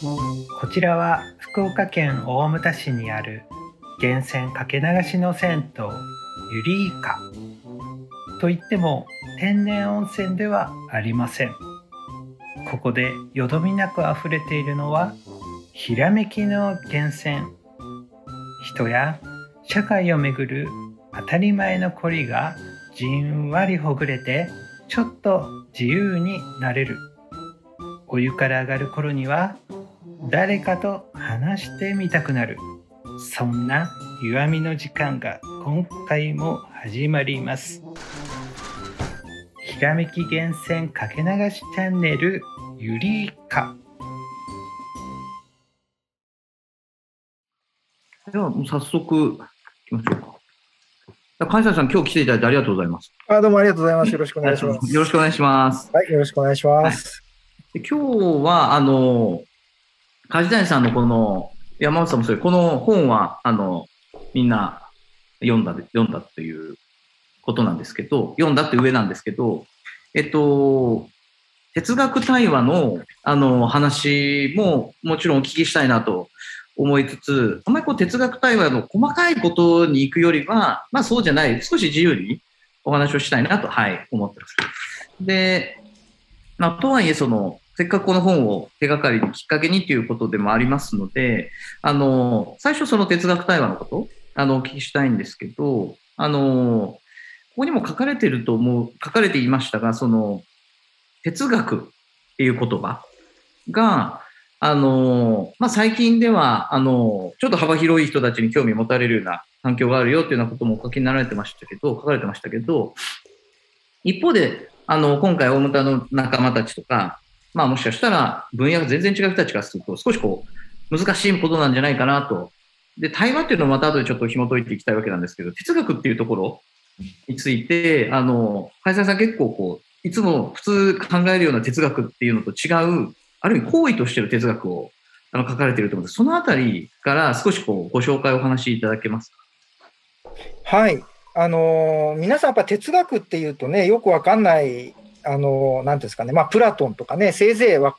こちらは福岡県大牟田市にある源泉かけ流しの銭湯ユリイカといっても天然温泉ではありません。ここでよどみなく溢れているのはひらめきの源泉。人や社会をめぐる当たり前の凝りがじんわりほぐれてちょっと自由になれる。お湯から上がる頃には誰かと話してみたくなる。そんな弱みの時間が今回も始まります。ひらめき源泉かけ流しチャンネルゆりかではもう早速行きましょうか。関西さん今日来ていただいてありがとうございます。あどうもありがとうございます。よろしくお願いします。よろしくお願いします。はいよろしくお願いします、で今日はあの梶谷さんのこの山本さんもそうこの本はあのみんな読んだ読んだということなんですけど読んだって上なんですけどえっと哲学対話のあの話ももちろんお聞きしたいなと思いつつあんまりこう哲学対話の細かいことに行くよりはまあそうじゃない少し自由にお話をしたいなと、はい、思ってます。で、まあ、とはいえそのせっかくこの本を手がかりにきっかけにということでもありますので、あの、最初その哲学対話のこと、あの、お聞きしたいんですけど、あの、ここにも書かれてると思う、書かれていましたが、その、哲学っていう言葉が、あの、まあ、最近では、あの、ちょっと幅広い人たちに興味持たれるような環境があるよっていうようなこともお書きになられてましたけど、書かれてましたけど、一方で、あの、今回大牟田の仲間たちとか、まあもしかしたら分野が全然違う人たちからすると少しこう難しいことなんじゃないかなと。で、対話っていうのをまた後でちょっと紐解いていきたいわけなんですけど、哲学っていうところについて、あの、開催さん結構こう、いつも普通考えるような哲学っていうのと違う、ある意味行為としての哲学をあの書かれていると思うんです。そのあたりから少しこうご紹介お話しいただけますか？はい。あの皆さんやっぱ哲学っていうとね、よくわかんない、あのーなんていうんですかね、まあ、プラトンとかね、せいぜいは、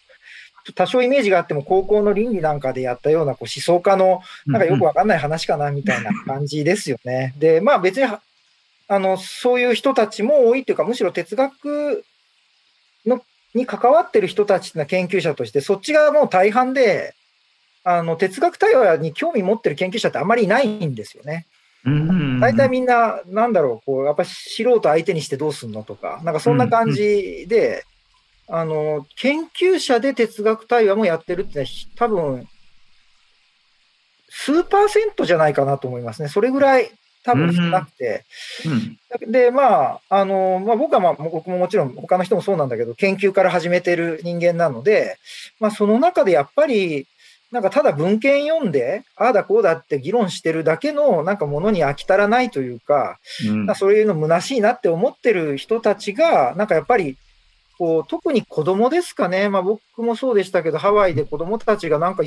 多少イメージがあっても、高校の倫理なんかでやったようなこう思想家の、なんかよくわかんない話かな、みたいな感じですよね。で、まあ別には、あの、そういう人たちも多いっていうか、むしろ哲学のに関わってる人たちのは研究者として、そっちがもう大半で、あの、哲学対話に興味持ってる研究者ってあんまりいないんですよね。うん大体みんな、なんだろう、こう、やっぱ素人相手にしてどうすんのとか、なんかそんな感じで、あの、研究者で哲学対話もやってるってのは、多分、数パーセントじゃないかなと思いますね。それぐらい多分少なくて。うんで、まあ、あの、まあ僕はまあ、僕ももちろん他の人もそうなんだけど、研究から始めてる人間なので、まあその中でやっぱり、なんかただ文献読んで、ああだこうだって議論してるだけのなんかものに飽き足らないというか、うんまあそういうの虚しいなって思ってる人たちが、なんかやっぱり、こう、特に子供ですかね。まあ僕もそうでしたけど、ハワイで子供たちがなんか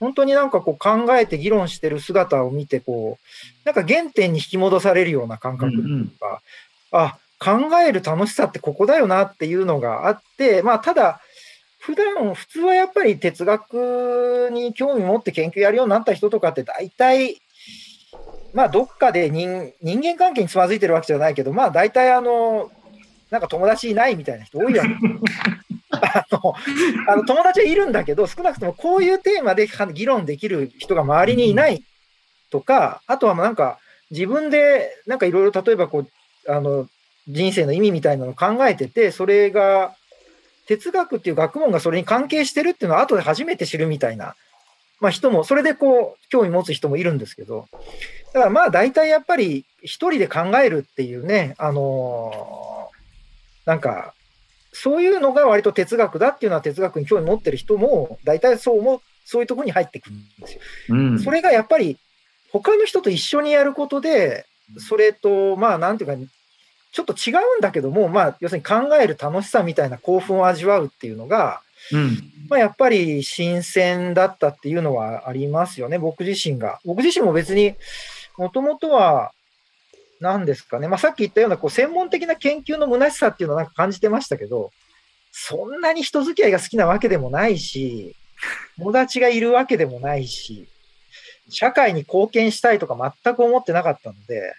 本当になんかこう考えて議論してる姿を見て、こう、なんか原点に引き戻されるような感覚っていうか、あ、考える楽しさってここだよなっていうのがあって、まあただ、普段、普通はやっぱり哲学に興味持って研究やるようになった人とかって大体、まあどっかで人人間関係につまずいてるわけじゃないけど、まあ大体あの、なんか友達いないみたいな人多いわけ。あのあの友達はいるんだけど、少なくともこういうテーマで議論できる人が周りにいないとか、あとはなんか自分でなんかいろいろ例えばこう、あの、人生の意味みたいなのを考えてて、それが哲学っていう学問がそれに関係してるっていうのは後で初めて知るみたいな、まあ人も、それでこう、興味持つ人もいるんですけど、だからまあ大体やっぱり一人で考えるっていうね、あのーなんか、そういうのが割と哲学だっていうのは哲学に興味持ってる人も、大体そう思う、そういうところに入ってくるんですよ。うんそれがやっぱり他の人と一緒にやることで、それと、まあなんていうか、ちょっと違うんだけども、まあ要するに考える楽しさみたいな興奮を味わうっていうのが、うんまあやっぱり新鮮だったっていうのはありますよね、僕自身が。僕自身も別に、もともとは、何ですかね、まあさっき言ったようなこう専門的な研究の虚しさっていうのはなんか感じてましたけど、そんなに人付き合いが好きなわけでもないし、友達がいるわけでもないし、社会に貢献したいとか全く思ってなかったので、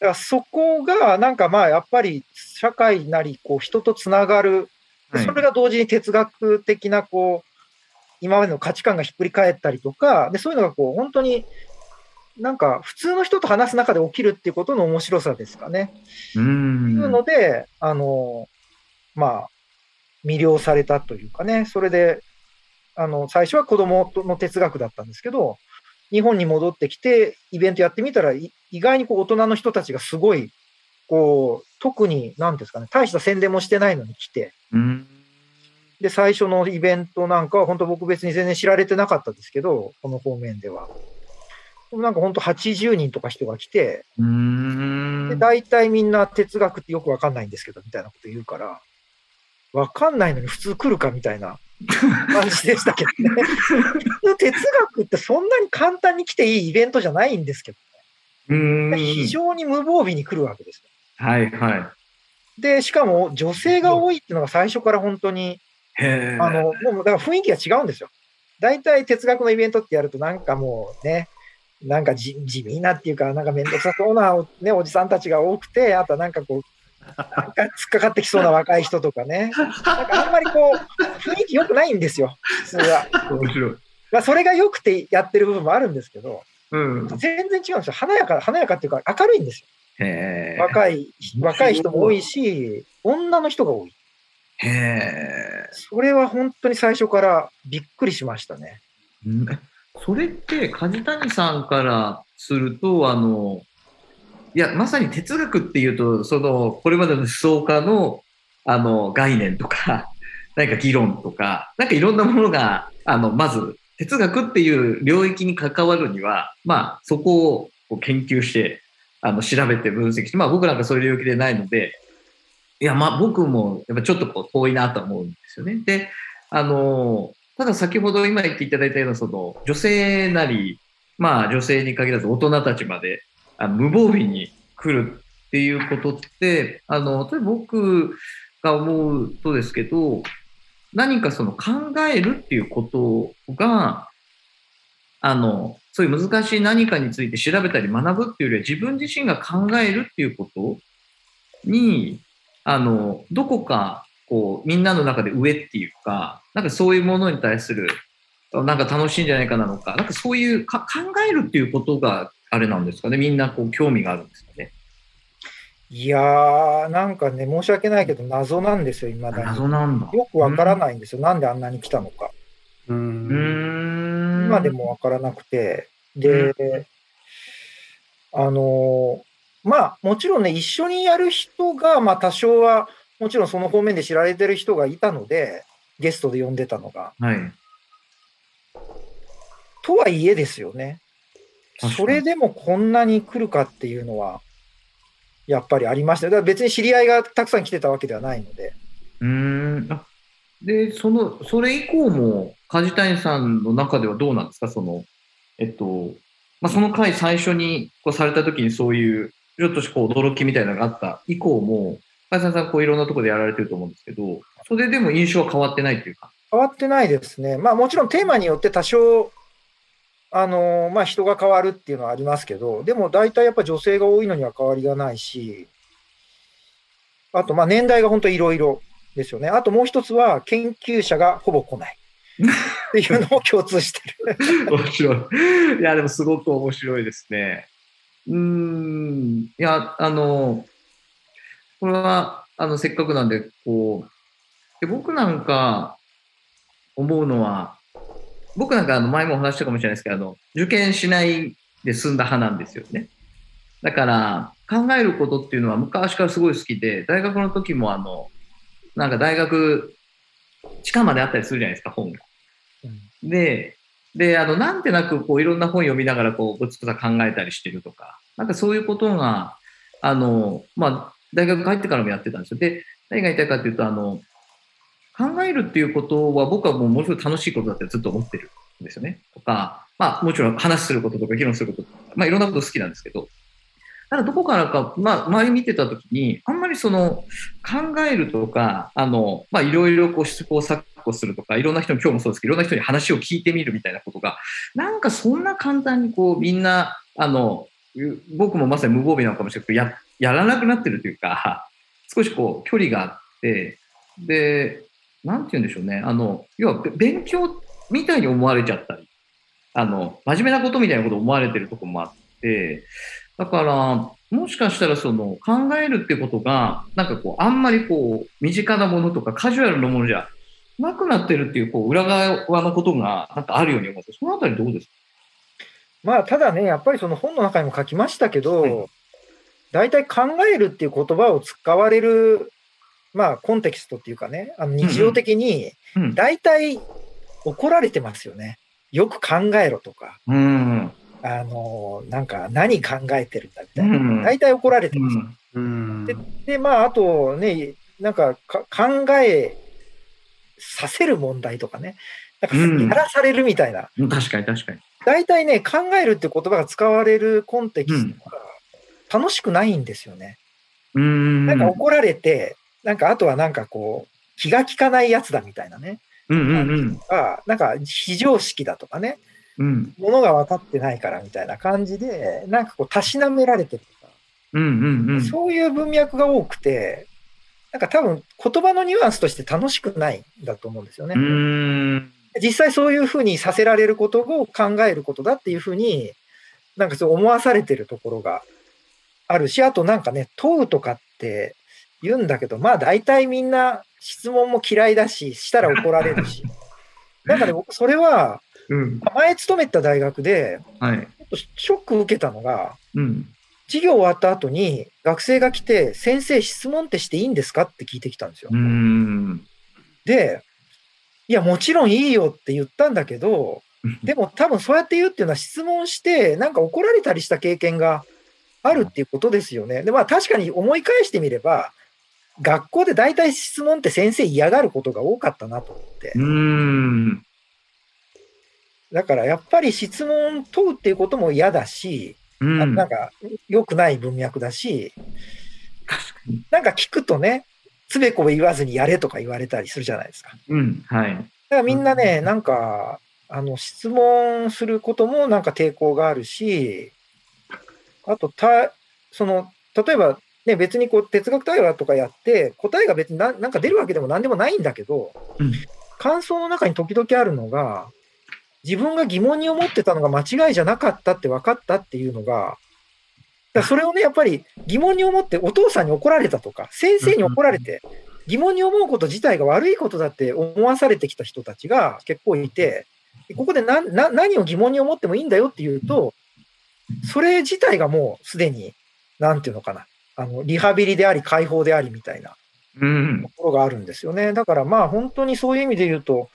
だからそこがなんかまあやっぱり社会なりこう人とつながる、でそれが同時に哲学的なこう、今までの価値観がひっくり返ったりとか、でそういうのがこう本当になんか普通の人と話す中で起きるっていうことの面白さですかね。ういうんので、あの、まあ、魅了されたというかね、それで、あの、最初は子供の哲学だったんですけど、日本に戻ってきて、イベントやってみたら、い意外にこう大人の人たちがすごい、こう、特に、なんですかね、大した宣伝もしてないのに来て、うんで、最初のイベントなんかは、本当僕別に全然知られてなかったですけど、この方面では。でもなんか本当80人とか人が来て、うーんで、大体みんな哲学ってよくわかんないんですけど、みたいなこと言うから、わかんないのに普通来るかみたいな 感じでしたけどね。哲学ってそんなに簡単に来ていいイベントじゃないんですけど、非常に無防備に来るわけですよ。はいはで、しかも女性が多いっていうのが最初から本当に。あの、もうだから雰囲気が違うんですよ。大体哲学のイベントってやるとなんかもうね、なんか地地味なっていうか、なんかめんどくさそうな、ね、おじさんたちが多くて、あとはなんかこう、なんか突っかかってきそうな若い人とかね。なんかあんまりこう、雰囲気良くないんですよ、普通は。面白い。まあ、それが良くてやってる部分もあるんですけど、うん。全然違うんですよ。華やか、華やかっていうか明るいんです。よ。若い、若い人も多いし、女の人が多い。へえ。それは本当に最初からびっくりしましたね。うんそれって梶谷さんからするとあのいやまさに哲学っていうとそのこれまでの思想家のあの概念とか何か議論とかなんかいろんなものがあのまず哲学っていう領域に関わるにはまあそこを研究してあの調べて分析してまあ僕なんかそういう領域でないのでいやまあ僕もやっぱちょっとこう遠いなと思うんですよね。であのただ先ほど今言っていただいたようなその女性なり、まあ女性に限らず大人たちまであ無防備に来るっていうことって、あの、例えば僕が思うとですけど、何かその考えるっていうことが、あの、そういう難しい何かについて調べたり学ぶっていうよりは自分自身が考えるっていうことに、あの、どこかこう、みんなの中で上っていうか、なんかそういうものに対する、なんか楽しいんじゃないかなのか、なんかそういうか考えるっていうことがあれなんですかね。みんなこう興味があるんですかね。いやー、なんかね、申し訳ないけど、謎なんですよ、未だに。謎なんだ。よくわからないんですよ、なんであんなに来たのか。う。うんーん。今でもわからなくて。で、あのーまあ、もちろんね、一緒にやる人が、まあ、多少は、もちろんその方面で知られてる人がいたので、ゲストで呼んでたのが。はい。とはいえですよね。それでもこんなに来るかっていうのは、やっぱりありましたよ。だから別に知り合いがたくさん来てたわけではないので。うーん。あで、その、それ以降も、梶谷さんの中ではどうなんですか？その、えっと、まあ、その回最初にこうされた時にそういう、ちょっとこう驚きみたいなのがあった以降も、梶谷さんこういろんなところでやられてると思うんですけど、それでも印象は変わってないっていうか。変わってないですね。まあもちろんテーマによって多少、あのまあ人が変わるっていうのはありますけど、でも大体やっぱ女性が多いのには変わりがないし、あとまあ年代が本当いろいろですよね。あともう一つは研究者がほぼ来ないっていうのも共通してる。面白い。いや、でもすごく面白いですね。うん。いや、あの、これは、あの、せっかくなんで、こう、で僕なんか思うのは、僕なんかあの前もお話ししたかもしれないですけど、あの、受験しないで済んだ派なんですよね。だから、考えることっていうのは昔からすごい好きで、大学の時もあの、なんか大学、地下まであったりするじゃないですか、本が。で、で、あの、なんてなく、こう、いろんな本読みながら、こう、ぶつくさ考えたりしてるとか、なんかそういうことが、あの、まあ、大学帰ってからもやってたんですよ。で、何が言いたいかというと、あの、考えるっていうことは、僕はもうものすごい楽しいことだってずっと思ってるんですよね。とか、まあ、もちろん話することとか議論することとか、まあ、いろんなこと好きなんですけど、ただどこからか、まあ、周り見てたときに、あんまりその、考えるとか、あの、まあ、いろいろこう試行錯こするとか、いろんな人に今日もそうですけど、いろんな人に話を聞いてみるみたいなことが、なんかそんな簡単にこうみんな、あの、僕もまさに無防備なのかもしれないけど、ややらなくなってるというか、少しこう距離があって、で、なんて言うんでしょうね、あの、要は勉強みたいに思われちゃったり、あの、真面目なことみたいなことを思われてるとこもあって、だから、もしかしたらその考えるってことが、なんかこう、あんまりこう、身近なものとかカジュアルなものじゃなくなってるっていう、こう、裏側のことがなんかあるように思って、そのあたりどうですか？まあ、ただね、やっぱりその本の中にも書きましたけど、大体考えるっていう言葉を使われる、まあ、コンテキストっていうかね、あの日常的に、大体怒られてますよね。よく考えろとか。うんあの、なんか何考えてるんだみたいな。大体怒られてます。うん、でで、まあ、あとね、なんか考えさせる問題とかね。なんかやらされるみたいな。うん、確かに確かに。大体ね、考えるって言葉が使われるコンテキストが楽しくないんですよね。うん、なんか怒られて、なんかあとはなんかこう、気が利かないやつだみたいなね。うんうんうん、なんか非常識だとかね。うん、ものが分かってないからみたいな感じで、なんかこう、たしなめられてるとか、うんうんうん、そういう文脈が多くて、なんか多分言葉のニュアンスとして楽しくないんだと思うんですよね。実際そういうふうにさせられることを考えることだっていうふうに、なんかそう思わされてるところがあるし、あとなんかね、問うとかって言うんだけど、まあ大体みんな質問も嫌いだし、したら怒られるし。なんかね、僕それは、うん、前勤めた大学で、はい、ちょっとショック受けたのが、うん、授業終わった後に学生が来て、先生質問ってしていいんですかって聞いてきたんですよ。で、いや、もちろんいいよって言ったんだけど、でも多分そうやって言うっていうのは質問して、なんか怒られたりした経験があるっていうことですよね。で、まあ確かに思い返してみれば、学校で大体質問って先生嫌がることが多かったなと思って。うんだからやっぱり質問問うっていうことも嫌だし、うん、なんか良くない文脈だし、なんか聞くとね、つべこべ言わずにやれとか言われたりするじゃないですか。うん、はい。だからみんなね、なんか、あの、質問することもなんか抵抗があるし、あと、た、その、例えば、ね、別にこう哲学対話とかやって、答えが別になんか出るわけでも何でもないんだけど、うん、感想の中に時々あるのが、自分が疑問に思ってたのが間違いじゃなかったって分かったっていうのが、だそれをね、やっぱり疑問に思ってお父さんに怒られたとか、先生に怒られて、疑問に思うこと自体が悪いことだって思わされてきた人たちが結構いて、ここで何何を疑問に思ってもいいんだよっていうと、それ自体がもうすでに、なんていうのかな、あのリハビリであり、解放でありみたいなところがあるんですよね。だからまあ本当にそういう意味で言うと、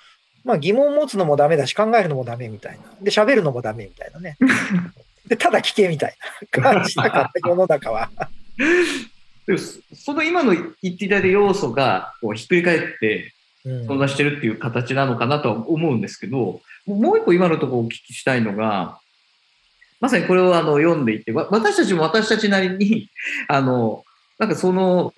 まあ疑問を持つのもダメだし、考えるのもダメみたいな。で、喋るのもダメみたいなね。で、ただ聞けみたいな感じだから、世の中は。その今の言っていただいた要素がこうひっくり返って存在してるっていう形なのかなとは思うんですけど、うん、もう一個今のところお聞きしたいのが、まさにこれをあの読んでいて、私たちも私たちなりに、あの、なんかその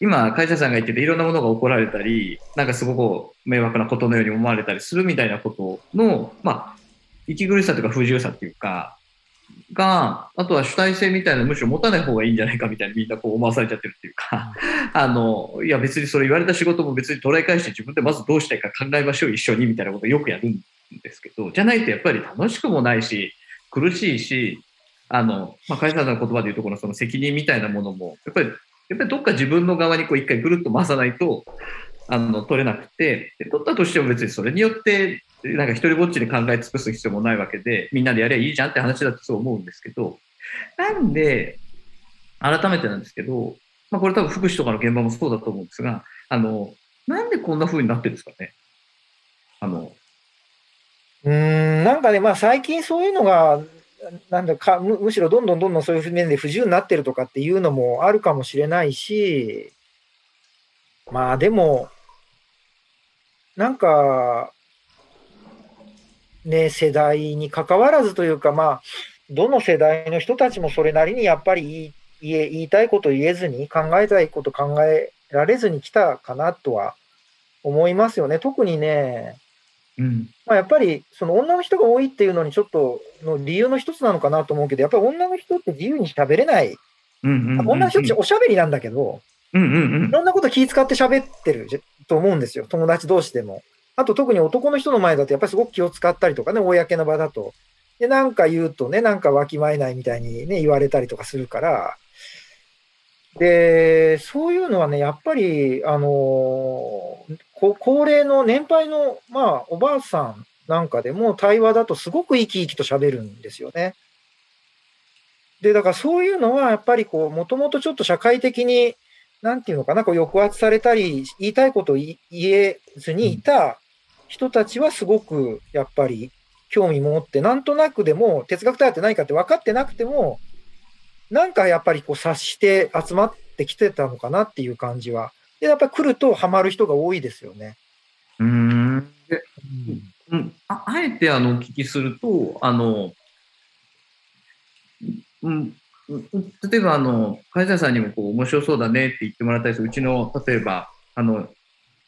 今、会社さんが言ってていろんなものが起こられたり、なんかすごく迷惑なことのように思われたりするみたいなことの、まあ、息苦しさというか不自由さっていうか、が、あとは主体性みたいなむしろ持たない方がいいんじゃないかみたいにみんなこう思わされちゃってるっていうか、あの、いや別にそれ言われた仕事も別に捉え返して自分でまずどうしたいか考えましょう一緒にみたいなことをよくやるんですけど、じゃないとやっぱり楽しくもないし、苦しいし、あの、まあ、会社の言葉で言うところのその責任みたいなものも、やっぱりやっぱりどっか自分の側にこう一回ぐるっと回さないと、あの、取れなくて、取ったとしても別にそれによって、なんか一人ぼっちで考え尽くす必要もないわけで、みんなでやればいいじゃんって話だとそう思うんですけど、なんで、改めてなんですけど、まあこれ多分福祉とかの現場もそうだと思うんですが、あの、なんでこんな風になってるんですかね。あの、うん、なんかね、まあ最近そういうのがなんだかむ、むしろどんどんどんどんそういう面で不自由になってるとかっていうのもあるかもしれないし、まあでも、なんか、ね、世代に関わらずというか、まあ、どの世代の人たちもそれなりにやっぱり言い言いたいこと言えずに、考えたいこと考えられずに来たかなとは思いますよね。特にね、うん。まあ、やっぱりその女の人が多いっていうのにちょっとの理由の一つなのかなと思うけど、やっぱり女の人って自由に喋れない。うんうんうんうん。女の人っておしゃべりなんだけど、うんうんいろんなこと気遣って喋ってるじと思うんですよ。友達同士でも。あと特に男の人の前だとやっぱりすごく気を使ったりとかね、公の場だと。で、なんか言うとね、なんかわきまえないみたいにね、言われたりとかするから。で、そういうのはね、やっぱり、あのこ高齢の年配の、まあ、おばあさんなんかでも対話だとすごく生き生きと喋るんですよね。で、だからそういうのはやっぱりこう、もともとちょっと社会的に、なんていうのかな、こう抑圧されたり、言いたいことを言えずにいた人たちはすごくやっぱり興味持って、なんとなくでも哲学対話って何かって分かってなくても、なんかやっぱりこう察して集まってきてたのかなっていう感じは。で、やっぱり来るとハマる人が多いですよね。うーん。でうん、ああえてあのお聞きすると、あの、うん、うん例えばあの、梶谷さんにもこう面白そうだねって言ってもらったりする、うちの、例えば、あの、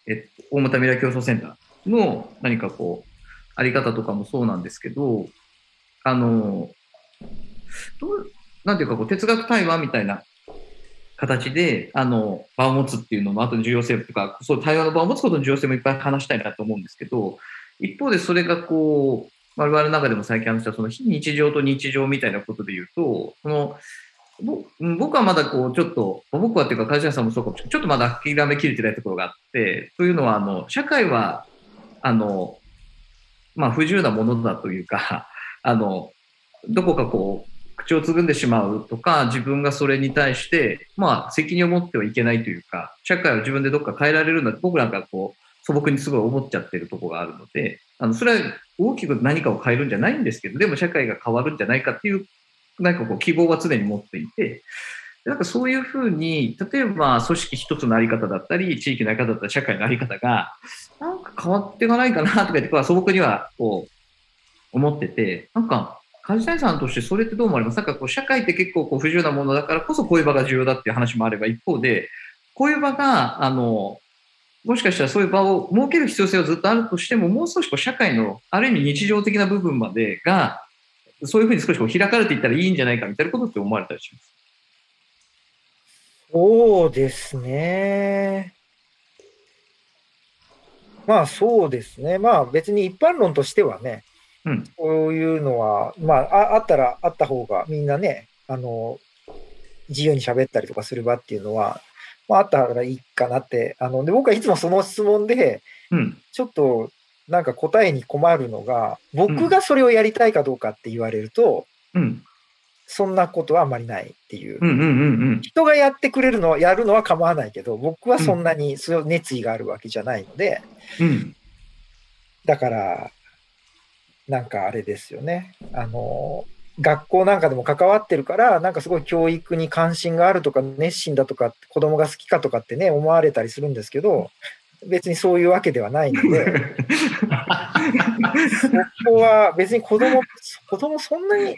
えっと、大俣未来競争センターの何かこう、あり方とかもそうなんですけど、あの、どう、なんていうかこう、哲学対話みたいな形で、あの、場を持つっていうのの後の重要性とか、そう、対話の場を持つことの重要性もいっぱい話したいなと思うんですけど、一方でそれがこう、我々の中でも最近話したその非日常と日常みたいなことで言うと、その、僕はまだこう、ちょっと、僕はっていうか、梶谷さんもそうかもしれない。ちょっとまだ諦めきれてないところがあって、というのは、あの、社会は、あの、まあ、不自由なものだというか、あの、どこかこう、口をつぐんでしまうとか、自分がそれに対して、まあ、責任を持ってはいけないというか、社会を自分でどっか変えられるんだって、僕なんかこう、素朴にすごい思っちゃってるとこがあるので、あの、それは大きく何かを変えるんじゃないんですけど、でも社会が変わるんじゃないかっていう、なんかこう、希望は常に持っていて、なんかそういうふうに、例えば組織一つのあり方だったり、地域のあり方だったり、社会のあり方が、なんか変わっていかないかなとか言って、素朴にはこう、思ってて、なんか、梶谷さんとしてそれってどう思われます？かこう、社会って結構こう不自由なものだからこそこういう場が重要だっていう話もあれば、一方で、こういう場が、あの、もしかしたらそういう場を設ける必要性はずっとあるとしても、もう少しこう社会のある意味日常的な部分までが、そういうふうに少しこう開かれていったらいいんじゃないかみたいなことって思われたりします？そうですね。まあそうですね。まあ別に一般論としてはね、うんこういうのは、まあああったらあった方がみんなね、あの、自由に喋ったりとかする場っていうのは、まああったらいいかなって、あの、で僕はいつもその質問で、うん。ちょっとなんか答えに困るのが、僕がそれをやりたいかどうかって言われると、うん。そんなことはあんまりないっていう。人がやってくれるのは、やるのは構わないけど、僕はそんなに熱意があるわけじゃないので、うん。だから、なんかあれですよね。あの、学校なんかでも関わってるから、なんかすごい教育に関心があるとか、熱心だとか、子供が好きかとかってね、思われたりするんですけど、別にそういうわけではないので、ここは別に子供、子供そんなに好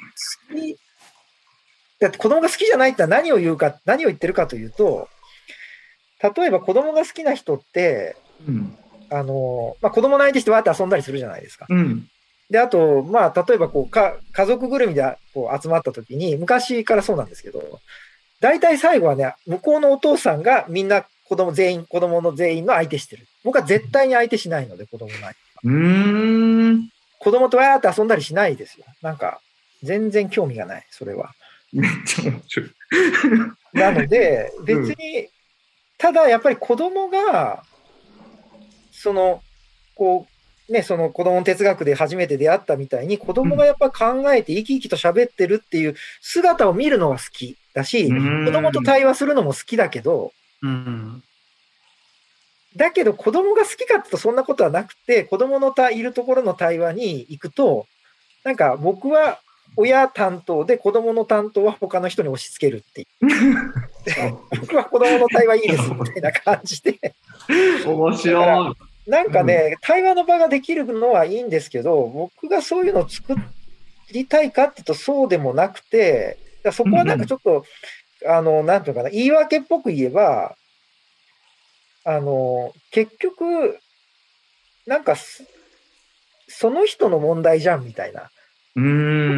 き、だって子供が好きじゃないって何を言うか、何を言ってるかというと、例えば子供が好きな人って、うん。あの、まあ、子供の相手してわーって遊んだりするじゃないですか。うん。で、あと、まあ、例えばこうか、家族ぐるみでこう集まった時に、昔からそうなんですけど、大体最後はね、向こうのお父さんがみんな子供全員、子供の全員の相手してる。僕は絶対に相手しないので、子供の相手。うーん。子供とわーって遊んだりしないですよ。なんか、全然興味がない、それは。めっちゃ面白い。なので、別に、ただやっぱり子供が、その、こう、ね、その子供の哲学で初めて出会ったみたいに、子供がやっぱ考えて生き生きと喋ってるっていう姿を見るのが好きだし、子供と対話するのも好きだけど、うん。だけど子供が好きかってとそんなことはなくて、子供のたいるところの対話に行くと、なんか僕は親担当で子供の担当は他の人に押し付けるっていう。僕は子供の対話いいですみたいな感じで。面白い。なんかね、対話の場ができるのはいいんですけど、僕がそういうのを作りたいかっていうとそうでもなくて、そこはなんかちょっと、あの、なんていうのかな、言い訳っぽく言えば、あの、結局、なんかす、その人の問題じゃんみたいな。と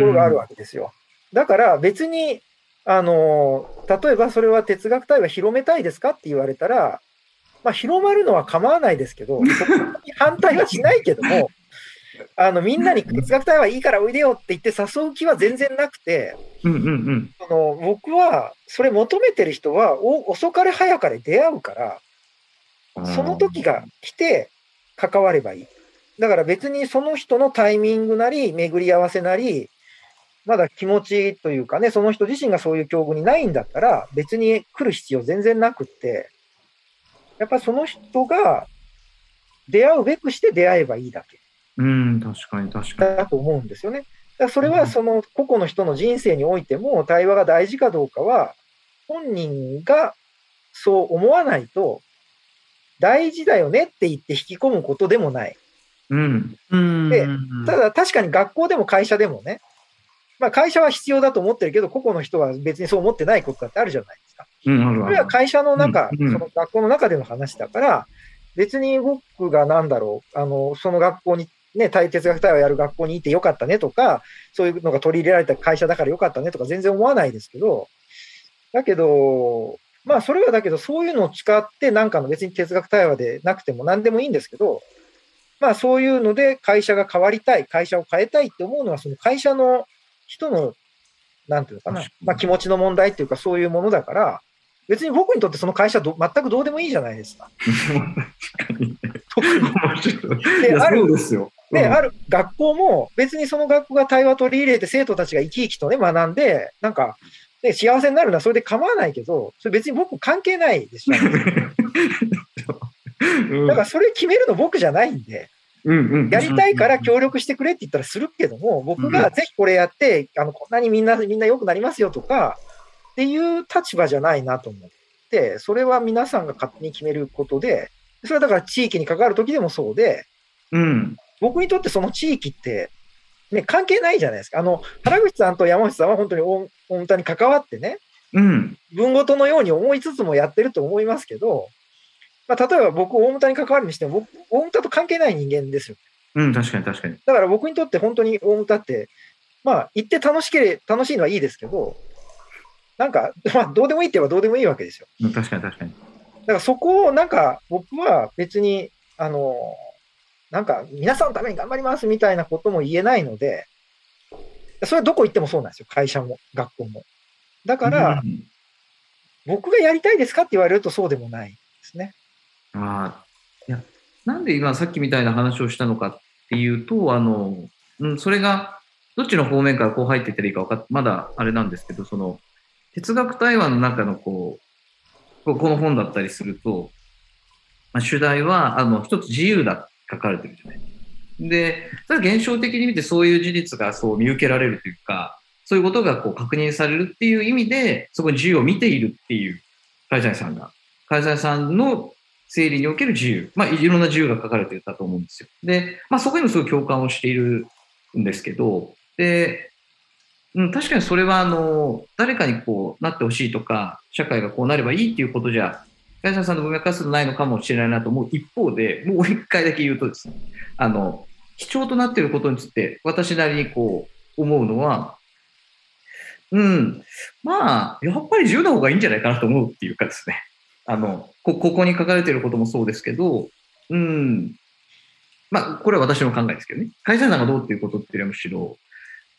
ころがあるわけですよ。だから別に、あの、例えばそれは哲学対話広めたいですかって言われたら、まあ広まるのは構わないですけど、そこに反対はしないけども、あの、みんなに哲学対話いいからおいでよって言って誘う気は全然なくて、うんうんうん。あの僕はそれ求めてる人はお遅かれ早かれ出会うから、その時が来て関わればいい。だから別にその人のタイミングなり、巡り合わせなり、まだ気持ちというかね、その人自身がそういう境遇にないんだったら、別に来る必要全然なくって、やっぱその人が出会うべくして出会えばいいだけうん、確かに確かに。だと思うんですよね。だそれはその個々の人の人生においても対話が大事かどうかは、本人がそう思わないと、大事だよねって言って引き込むことでもない。うん。うんでただ確かに学校でも会社でもね、まあ会社は必要だと思ってるけど、個々の人は別にそう思ってないことだってあるじゃないか。うん、あるそれは。会社の中、うんうんその学校の中での話だから、別に僕がなんだろう、あの、その学校に、ね、対哲学対話やる学校にいてよかったねとか、そういうのが取り入れられた会社だからよかったねとか全然思わないですけど、だけど、まあそれはだけどそういうのを使ってなんかの別に哲学対話でなくても何でもいいんですけど、まあそういうので会社が変わりたい、会社を変えたいって思うのはその会社の人の、なんていうのかなまあ気持ちの問題っていうかそういうものだから、別に僕にとってその会社ど全くどうでもいいじゃないですか。確かに。あるですよ。で、うんある学校も別にその学校が対話取り入れて生徒たちが生き生きとね学んで、なんか、ね、幸せになるのはそれで構わないけど、それ別に僕関係ないですよ。うんだからそれ決めるの僕じゃないんで、うんうんやりたいから協力してくれって言ったらするけども、僕がぜひこれやって、あの、こんなにみんな、みんな良くなりますよとか、っていう立場じゃないなと思って、それは皆さんが勝手に決めることで、それはだから地域に関わる時でもそうで、うん。僕にとってその地域って、ね、関係ないじゃないですか。あの、原口さんと山内さんは本当に大大牟田に関わってね、うん。文ごとのように思いつつもやってると思いますけど、まあ、例えば僕、大牟田に関わるにしても、僕、大牟田と関係ない人間ですよ。うん、確かに確かに。だから僕にとって本当に大牟田って、まあ、行って楽しけれ楽しいのはいいですけど、なんか、まあ、どうでもいいって言えばどうでもいいわけですよ。うん確かに確かに。だからそこをなんか僕は別に、あの、なんか皆さんのために頑張りますみたいなことも言えないので、それはどこ行ってもそうなんですよ。会社も学校も。だから、うん僕がやりたいですかって言われるとそうでもないですね。あ、いや、なんで今さっきみたいな話をしたのかっていうと、あの、うん、それが、どっちの方面からこう入っていったらいいかかまだあれなんですけど、その、哲学対話の中のこう、ここの本だったりすると、まあ、主題は、あの、一つ自由だって書かれてるじゃない。で、それは現象的に見てそういう事実がそう見受けられるというか、そういうことがこう確認されるっていう意味で、そこに自由を見ているっていう、会社さんが。会社さんの整理における自由。まあ、いろんな自由が書かれてたと思うんですよ。で、まあ、そこにもすごい共感をしているんですけど、で、うん、確かにそれは、あの、誰かにこうなってほしいとか、社会がこうなればいいっていうことじゃ、会社さんの文脈化するとないのかもしれないなと思う一方で、もう一回だけ言うとですね、あの、貴重となっていることについて、私なりにこう、思うのは、うん、まあ、やっぱり自由な方がいいんじゃないかなと思うっていうかですね。あの、こここに書かれていることもそうですけど、うん、まあ、これは私の考えですけどね。会社さんがどうっていうことっていうよりはむしろ、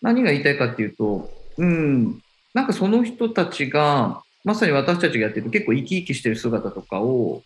何が言いたいかっていうと、うん、なんかその人たちが、まさに私たちがやってると結構生き生きしてる姿とかを、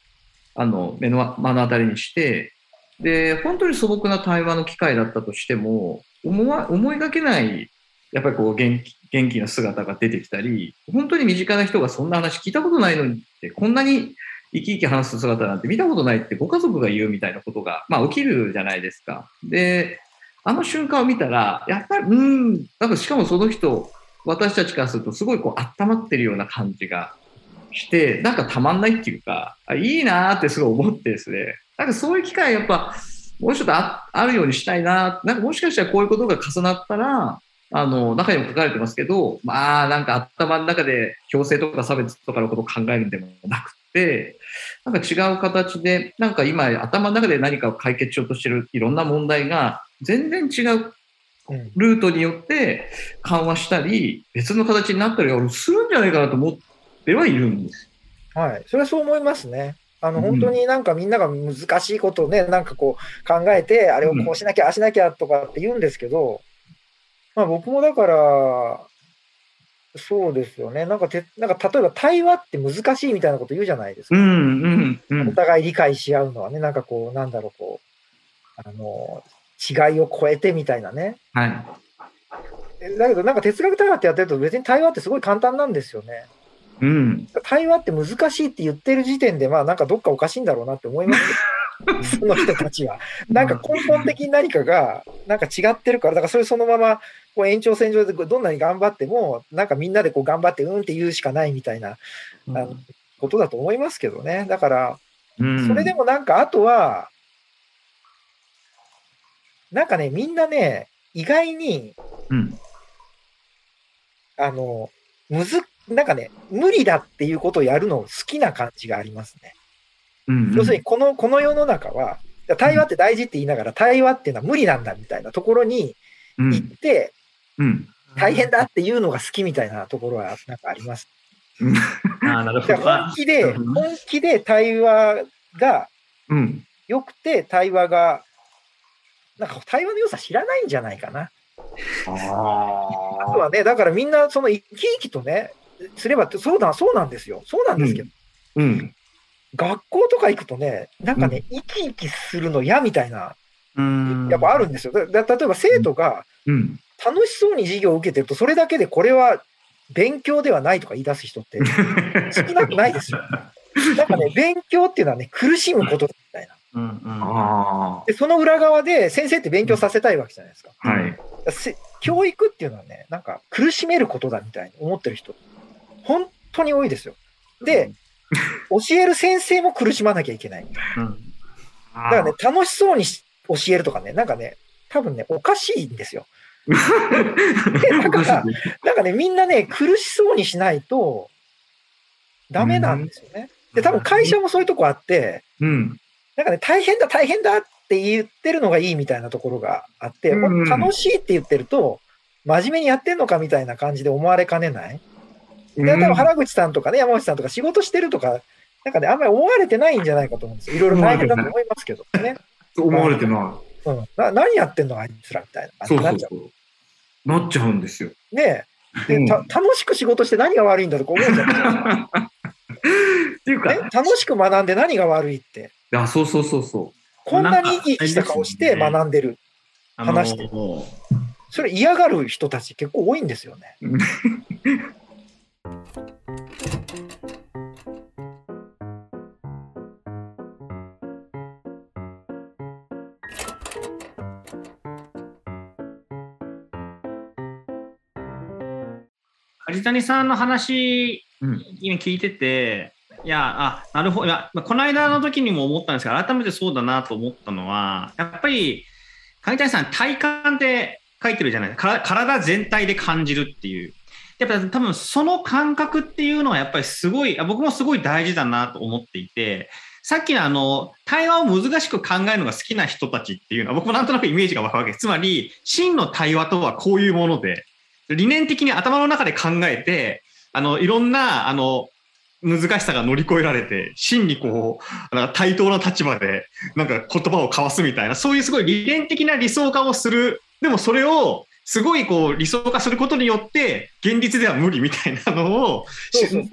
あの、目の、目の当たりにして、で、本当に素朴な対話の機会だったとしても、思わ、思いがけない、やっぱりこう元気、元気な姿が出てきたり、本当に身近な人がそんな話聞いたことないのにって、こんなに生き生き話す姿なんて見たことないってご家族が言うみたいなことが、まあ起きるじゃないですか。で、あの瞬間を見たら、やっぱり、うん、なんかしかもその人、私たちからするとすごいこう温まってるような感じがして、なんかたまんないっていうか、あいいなーってすごい思ってですね、なんかそういう機会やっぱ、もうちょっとああるようにしたいな、なんかもしかしたらこういうことが重なったら、あの、中にも書かれてますけど、まあ、なんか頭の中で強制とか差別とかのことを考えるんでもなくて、なんか違う形で、なんか今頭の中で何かを解決しようとしてるいろんな問題が全然違ううんルートによって緩和したり、別の形になったり俺するんじゃないかなと思ってはいるんです。はい。それはそう思いますね。あの、うん本当になんかみんなが難しいことをね、なんかこう考えて、あれをこうしなきゃ、ああしなきゃとかって言うんですけど、まあ僕もだから、そうですよね。なんかて、なんか例えば対話って難しいみたいなこと言うじゃないですか。うん、うん、うおん。互い理解し合うのはね、なんかこう、なんだろう、こう、あの、違いを超えてみたいなね。はい。えだけどなんか哲学対話ってやってると別に対話ってすごい簡単なんですよね。うん。対話って難しいって言ってる時点で、まあなんかどっかおかしいんだろうなって思います その人たちは。なんか根本的に何かが、なんか違ってるから、だからそれそのままこう延長線上でどんなに頑張っても、なんかみんなでこう頑張ってうんって言うしかないみたいなあのことだと思いますけどね。だから、うんそれでもなんかあとは、なんかね、みんなね、意外に、うん。あの、むず、なんかね、無理だっていうことをやるの好きな感じがありますね。うん。要するに、この、この世の中は、対話って大事って言いながら、対話っていうのは無理なんだみたいなところにうん、行って、うん。大変だっていうのが好きみたいなところはなんかあります。ああ、なるほでど。本気で、本気で対話がうん。良くて、対話が、なんか対話の良さ知らないんじゃないかな。あとはね、だからみんなその生き生きとね、すればって、そうだ、そうなんですよ。そうなんですけど、うん。学校とか行くとね、なんかね、生き生きするの嫌みたいな、うんやっぱあるんですよ。だだ例えば生徒がうん。楽しそうに授業を受けてると、それだけでこれは勉強ではないとか言い出す人って 少なくないですよ。なんかね、勉強っていうのはね、苦しむことだみたいな。うんうんあで、その裏側で先生って勉強させたいわけじゃないですか。あ。はい。せ教育っていうのはね、なんか苦しめることだみたいに思ってる人、本当に多いですよ。で、教える先生も苦しまなきゃいけない。うんだからね、楽しそうにし教えるとかね、なんかね、多分ね、おかしいんですよ。でだから、なんかね、みんなね、苦しそうにしないと、ダメなんですよね。で、多分会社もそういうとこあって、うん。なんかね、大変だ、大変だって言ってるのがいいみたいなところがあって、うん楽しいって言ってると、真面目にやってんのかみたいな感じで思われかねない。で、多分原口さんとかね、山口さんとか仕事してるとか、なんかね、あんまり思われてないんじゃないかと思うんですよ。いろいろ大変だと思いますけどね。思われてなうん、な何やってんの？あいつらみたいない。そう感じになっちゃう。そうそう。なっちゃうんですよ。ねえうんでた楽しく仕事して何が悪いんだとか思うじゃないですか。っていうか、ね、楽しく学んで何が悪いって。あ、そうそうそうそこんなに生き生きした顔して学んでる。あの話してそれ嫌がる人たち結構多いんですよね。谷さんの話、うん今聞いてて、いや、あ、なるほど。いや、まあこの間の時にも思ったんですが、改めてそうだなと思ったのは、やっぱり、梶谷さん、体感で書いてるじゃないですか。体全体で感じるっていう。やっぱ多分その感覚っていうのはやっぱりすごい、あ僕もすごい大事だなと思っていて、さっきのあの、対話を難しく考えるのが好きな人たちっていうのは僕もなんとなくイメージが湧くわけです。つまり、真の対話とはこういうもので、理念的に頭の中で考えて、あの、いろんな、あの、難しさが乗り越えられて、真にこう、なんか対等な立場で、なんか言葉を交わすみたいな、そういうすごい理念的な理想化をする。でもそれを、すごいこう理想化することによって、現実では無理みたいなのを、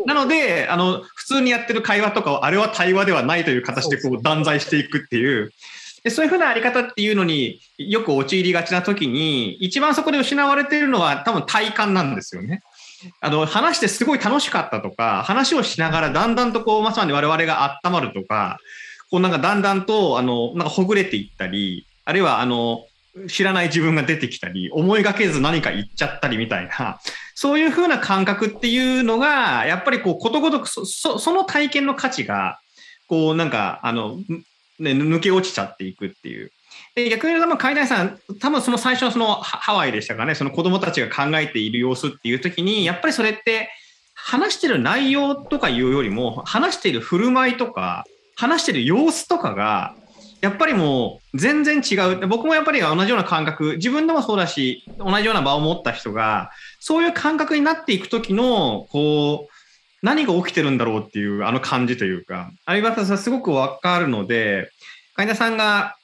なので、あの、普通にやってる会話とかを、あれは対話ではないという形でこう断罪していくっていう、でそういうふうなあり方っていうのによく陥りがちな時に、一番そこで失われているのは多分体感なんですよね。あの、話してすごい楽しかったとか、話をしながらだんだんとこう、まさに我々が温まるとか、こうなんかだんだんと、あの、なんかほぐれていったり、あるいはあの、知らない自分が出てきたり、思いがけず何か言っちゃったりみたいな、そういうふうな感覚っていうのが、やっぱりこう、ことごとくそ、そその体験の価値が、こうなんか、あの、ね、抜け落ちちゃっていくっていう。で逆に言うと、海外さん、多分その最初のそのハワイでしたかね、その子供たちが考えている様子っていう時に、やっぱりそれって、話してる内容とかいうよりも、話している振る舞いとか、話してる様子とかが、やっぱりもう全然違う。僕もやっぱり同じような感覚、自分でもそうだし、同じような場を持った人が、そういう感覚になっていくときの、こう、何が起きてるんだろうっていうあの感じというか、あれはすごくわかるので、海田さんが、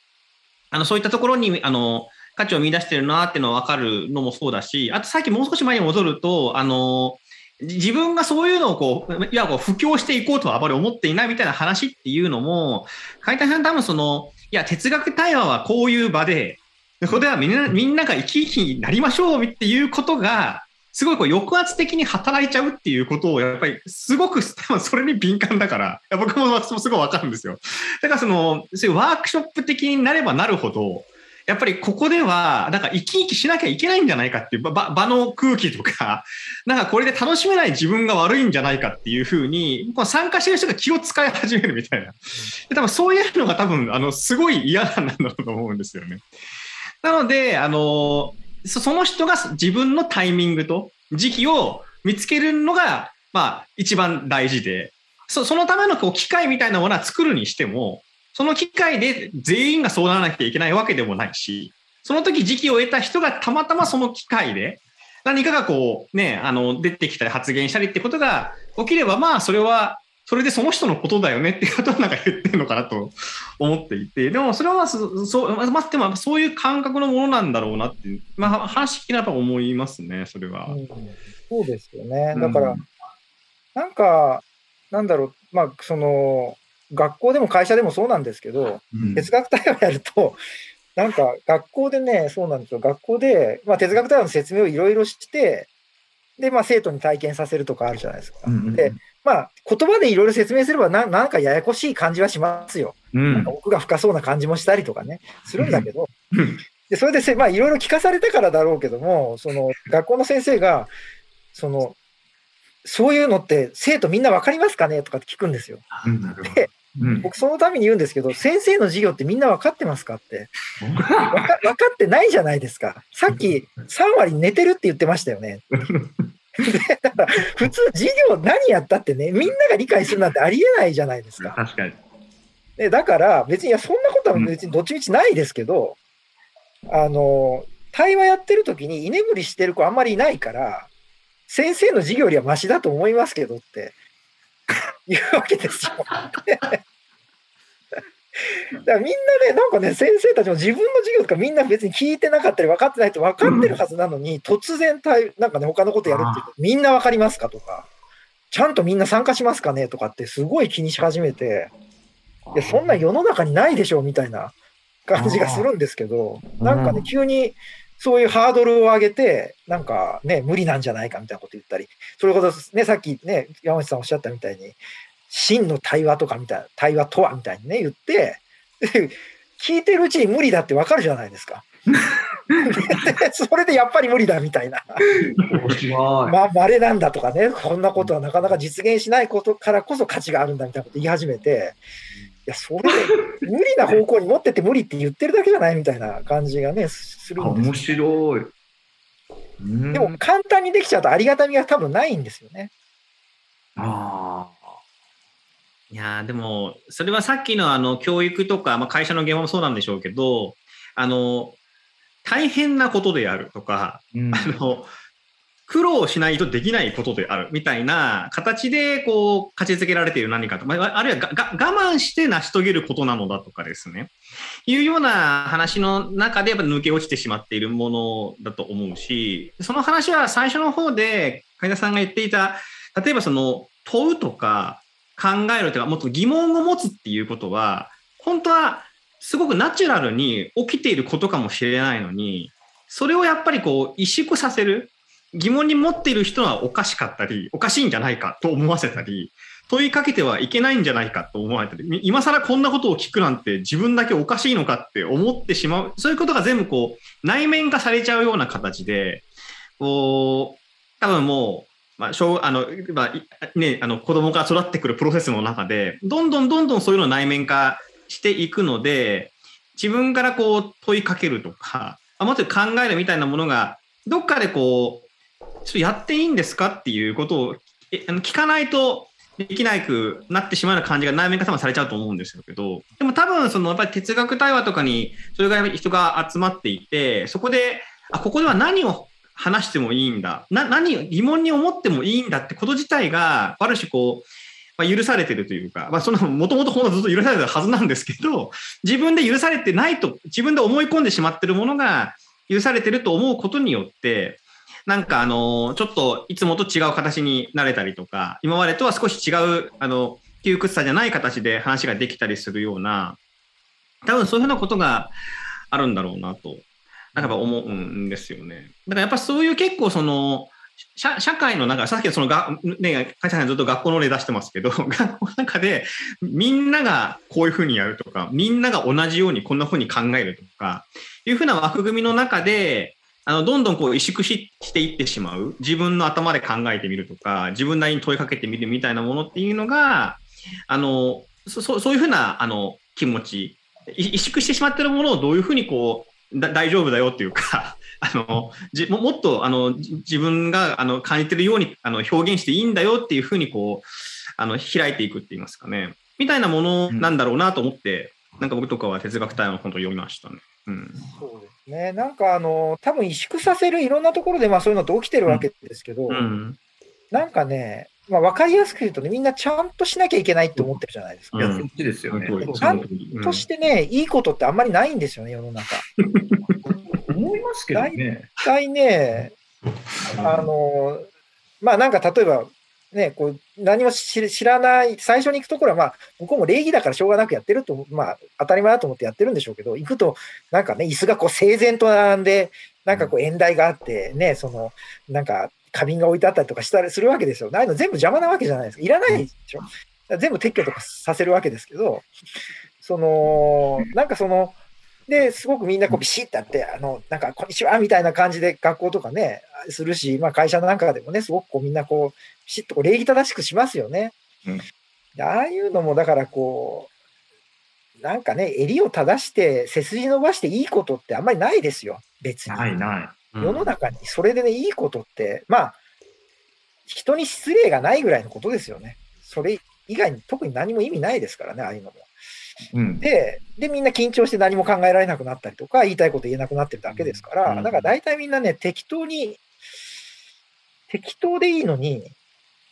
あの、そういったところに、あの、価値を見出してるなっていうのはわかるのもそうだし、あとさっきもう少し前に戻ると、あの、自分がそういうのをこう、いや、こう、布教していこうとはあまり思っていないみたいな話っていうのも、海田さん多分その、いや、哲学対話はこういう場で、そこではみんな、みんなが生き生きになりましょうっていうことが、すごいこう抑圧的に働いちゃうっていうことを、やっぱりすごく、多分それに敏感だから、僕もすごいわかるんですよ。だからその、そういうワークショップ的になればなるほど、やっぱりここでは、なんか生き生きしなきゃいけないんじゃないかっていう場場の空気とか、なんかこれで楽しめない自分が悪いんじゃないかっていうふうに、参加してる人が気を使い始めるみたいな。で多分そういうのが多分、あの、すごい嫌なんだろうと思うんですよね。なので、あの、その人が自分のタイミングと時期を見つけるのが、まあ、一番大事で、そそのためのこう機会みたいなものは作るにしても、その機会で全員がそうならなきゃいけないわけでもないし、その時時期を得た人がたまたまその機会で何かがこうね、あの、出てきたり発言したりってことが起きれば、まあそれは、それでその人のことだよねっていうことをなんか言ってるのかなと思っていて、でもそれはそ、そう、まあ、でもそういう感覚のものなんだろうなっていう、まあ話聞きながら思いますね、それは。うん、そうですよね。だから、うん、なんか、なんだろう、まあその、学校でも会社でもそうなんですけど、うん、哲学対話やると、なんか学校でね、そうなんですよ。学校で、まあ、哲学対話の説明をいろいろして、で、まあ、生徒に体験させるとかあるじゃないですか。うんうん、で、まあ、言葉でいろいろ説明すればな、なんかややこしい感じはしますよ。うん、なんか奥が深そうな感じもしたりとかね、するんだけど、でそれでせ、まあ、いろいろ聞かされたからだろうけども、その、学校の先生が、その、そういうのって生徒みんな分かりますかねとかって聞くんですよ。で、うん、僕そのために言うんですけど、先生の授業ってみんな分かってますか？って分か。分かってないじゃないですか。さっき3割寝てるって言ってましたよね。でだから普通授業何やったってね、みんなが理解するなんてありえないじゃないですか。確かに。でだから別にいやそんなことは別にどっちみちないですけど、うん、あの、対話やってる時に居眠りしてる子あんまりいないから、先生の授業よりはマシだと思いますけどって言うわけですよ。だからみんなね、なんかね、先生たちも自分の授業とかみんな別に聞いてなかったり分かってないって分かってるはずなのに、突然なんかね、他のことやるってみんな分かりますかとか、ちゃんとみんな参加しますかねとかってすごい気にし始めて、いや、そんな世の中にないでしょみたいな感じがするんですけど、なんかね、急にそういうハードルを上げて、なんかね、無理なんじゃないかみたいなこと言ったり、それほどね、さっきね、山内さんおっしゃったみたいに、真の対話とかみたいな、対話とはみたいにね、言って、聞いてるうちに無理だってわかるじゃないですか。それでやっぱり無理だみたいな。まあ、稀なんだとかね、こんなことはなかなか実現しないことからこそ価値があるんだみたいなこと言い始めて、いや、それ、無理な方向に持ってって無理って言ってるだけじゃないみたいな感じがね、するんです。面白い。でも、簡単にできちゃうとありがたみが多分ないんですよね。ああ。いやでも、それはさっきのあの教育とか、まあ、会社の現場もそうなんでしょうけど、あの、大変なことであるとか、うん、あの、苦労しないとできないことであるみたいな形でこう価値づけられている何かと、まあ、あるいは我慢して成し遂げることなのだとかですね、いうような話の中でやっぱ抜け落ちてしまっているものだと思うし、その話は最初の方で海田さんが言っていた、例えばその問うとか考えるというか、もっと疑問を持つっていうことは、本当はすごくナチュラルに起きていることかもしれないのに、それをやっぱりこう萎縮させる。疑問に持っている人はおかしかったり、おかしいんじゃないかと思わせたり、問いかけてはいけないんじゃないかと思われたり、今更こんなことを聞くなんて自分だけおかしいのかって思ってしまう、そういうことが全部こう内面化されちゃうような形で、こう、多分もう、まあ、小あのまあね、あの子供が育ってくるプロセスの中で、どんどんどんどんそういうのを内面化していくので、自分からこう問いかけるとか、あもっと考えるみたいなものが、どっかでこう、ちょっとやっていいんですかっていうことをあの聞かないとできなくなってしまうような感じが内面化多分されちゃうと思うんですけど、でも多分そのやっぱり哲学対話とかにそれぐらい人が集まっていて、そこで、あ、ここでは何を話してもいいんだ。な、何を疑問に思ってもいいんだってこと自体が、ある種こう、まあ、許されてるというか、まあ、その、もともとほんずっと許されてるはずなんですけど、自分で許されてないと、自分で思い込んでしまってるものが許されてると思うことによって、なんかあの、ちょっといつもと違う形になれたりとか、今までとは少し違う、あの、窮屈さじゃない形で話ができたりするような、多分そういうふうなことがあるんだろうなと、なんか思うんですよね。だからやっぱそういう結構その、社社会の中、さっきのそのが、ね、会社さんずっと学校の例出してますけど、学校の中でみんながこういうふうにやるとか、みんなが同じようにこんなふうに考えるとか、いうふうな枠組みの中で、あの、どんどんこう萎縮ししていってしまう。自分の頭で考えてみるとか、自分なりに問いかけてみるみたいなものっていうのが、あの、そそそういうふうな、あの、気持ち、い萎縮してしまってるものをどういうふうにこう、だ大丈夫だよっていうか、あの、じももっと、あの、じ自分が、あの、感じてるように、あの、表現していいんだよっていうふうに、こう、あの、開いていくって言いますかね。みたいなものなんだろうなと思って、なんか僕とかは哲学対話の本当読みましたね。うん。そうですね。なんかあの、多分萎縮させるいろんなところで、まあそういうのって起きてるわけですけど、うん。なんかね、まあ分かりやすく言うとね、みんなちゃんとしなきゃいけないって思ってるじゃないですか。うんいや、そっちですよね。ちゃんとしてね、いいことってあんまりないんですよね、世の中。思いますけどね。一回ね、あの、まあなんか例えば、ね、こう何も知知らない、最初に行くところは、まあ、向こうも礼儀だからしょうがなくやってると、まあ、当たり前だと思ってやってるんでしょうけど、行くと、なんかね、椅子がこう整然と並んで、なんかこう縁台があって、ね、その、なんか花瓶が置いてあったりとかしたりするわけですよ。ああいうの全部邪魔なわけじゃないですか。いらないでしょ。全部撤去とかさせるわけですけど、その、なんかその、で、すごくみんなこうビシッてやって、あの、なんか、こんにちはみたいな感じで学校とかね、するし、まあ会社なんかでもね、すごくこうみんなこう、ビシッとこう礼儀正しくしますよね。うんでああいうのも、だからこう、なんかね、襟を正して、背筋伸ばしていいことってあんまりないですよ、別に。ないない。世の中にそれでね、いいことって、まあ、人に失礼がないぐらいのことですよね。それ以外に特に何も意味ないですからね、ああいうのも。うん。で、で、みんな緊張して何も考えられなくなったりとか、言いたいこと言えなくなってるだけですから、うんだから大体みんなね、適当に、適当でいいのに、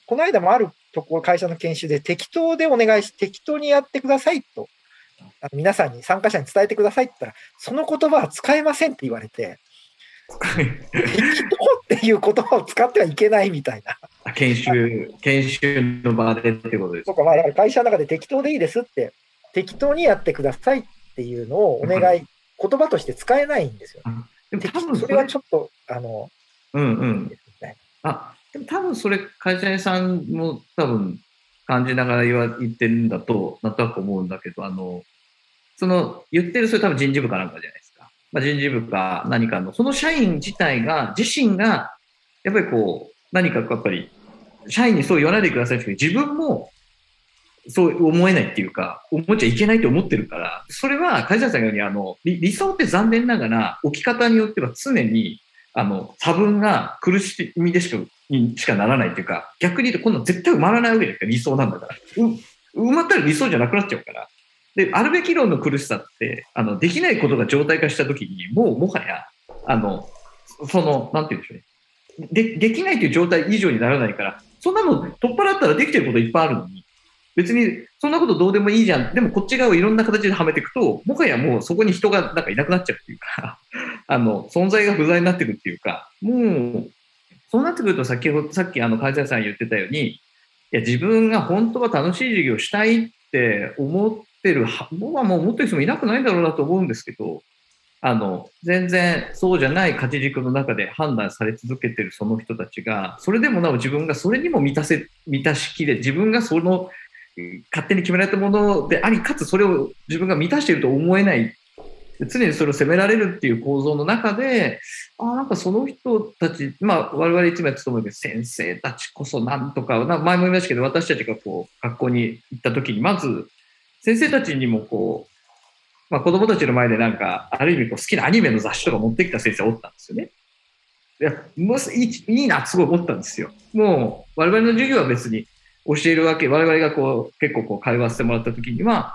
この間もあるところ、会社の研修で適当でお願いし、適当にやってくださいと、あの皆さんに、参加者に伝えてくださいって言ったら、その言葉は使えませんって言われて、っていう言葉を使ってはいけないみたいな。研修、研修の場でってことですと。か、まあ、だから会社の中で適当でいいですって、適当にやってくださいっていうのをお願い、言葉として使えないんですよ。でも多分それはちょっと、あの、うんうん。あ、でも多分それ、会社員さんも多分感じながら言わ言ってるんだと、なんとなく思うんだけど、あの、その、言ってるそれ多分人事部かなんかじゃない？まあ、人事部か何かの、その社員自体が、自身が、やっぱりこう、何かやっぱり、社員にそう言わないでくださいって自分も、そう思えないっていうか、思っちゃいけないと思ってるから、それは会社員さんが言うように、あの、理理想って残念ながら、置き方によっては常に、あの、差分が苦しみでしか、にしかならないっていうか、逆に言うと今度は絶対埋まらないわけですから、理想なんだから。埋まったら理想じゃなくなっちゃうから。で、あるべき論の苦しさって、あの、できないことが常態化したときに、もうもはや、あの、その、なんて言うんでしょうね。で、できないという状態以上にならないから、そんなの取っ払ったらできてることいっぱいあるのに、別にそんなことどうでもいいじゃん。でもこっち側をいろんな形ではめていくと、もはやもうそこに人がなんかいなくなっちゃうっていうか、あの、存在が不在になってくるっていうか、もう、そうなってくると先ほど、さっきあの、会社さん言ってたように、いや、自分が本当は楽しい授業したいって思ってる、僕はもう思ってる人もいなくないんだろうなと思うんですけど、あの、全然そうじゃない価値軸の中で判断され続けてるその人たちが、それでもなお自分がそれにも満たせ、満たしきれ、自分がその、勝手に決められたものであり、かつそれを自分が満たしていると思えない、常にそれを責められるっていう構造の中で、あなんかその人たち、まあ、我々いつもやってたと思うけど、先生たちこそなんとか、前も言いましたけど、私たちがこう、学校に行った時に、まず、先生たちにもこう、まあ、子供たちの前でなんか、ある意味こう好きなアニメの雑誌とか持ってきた先生おったんですよね。いや、もういいいなすごい思ったんですよ。もう、我々の授業は別に教えるわけ、我々がこう、結構こう会話してもらった時には、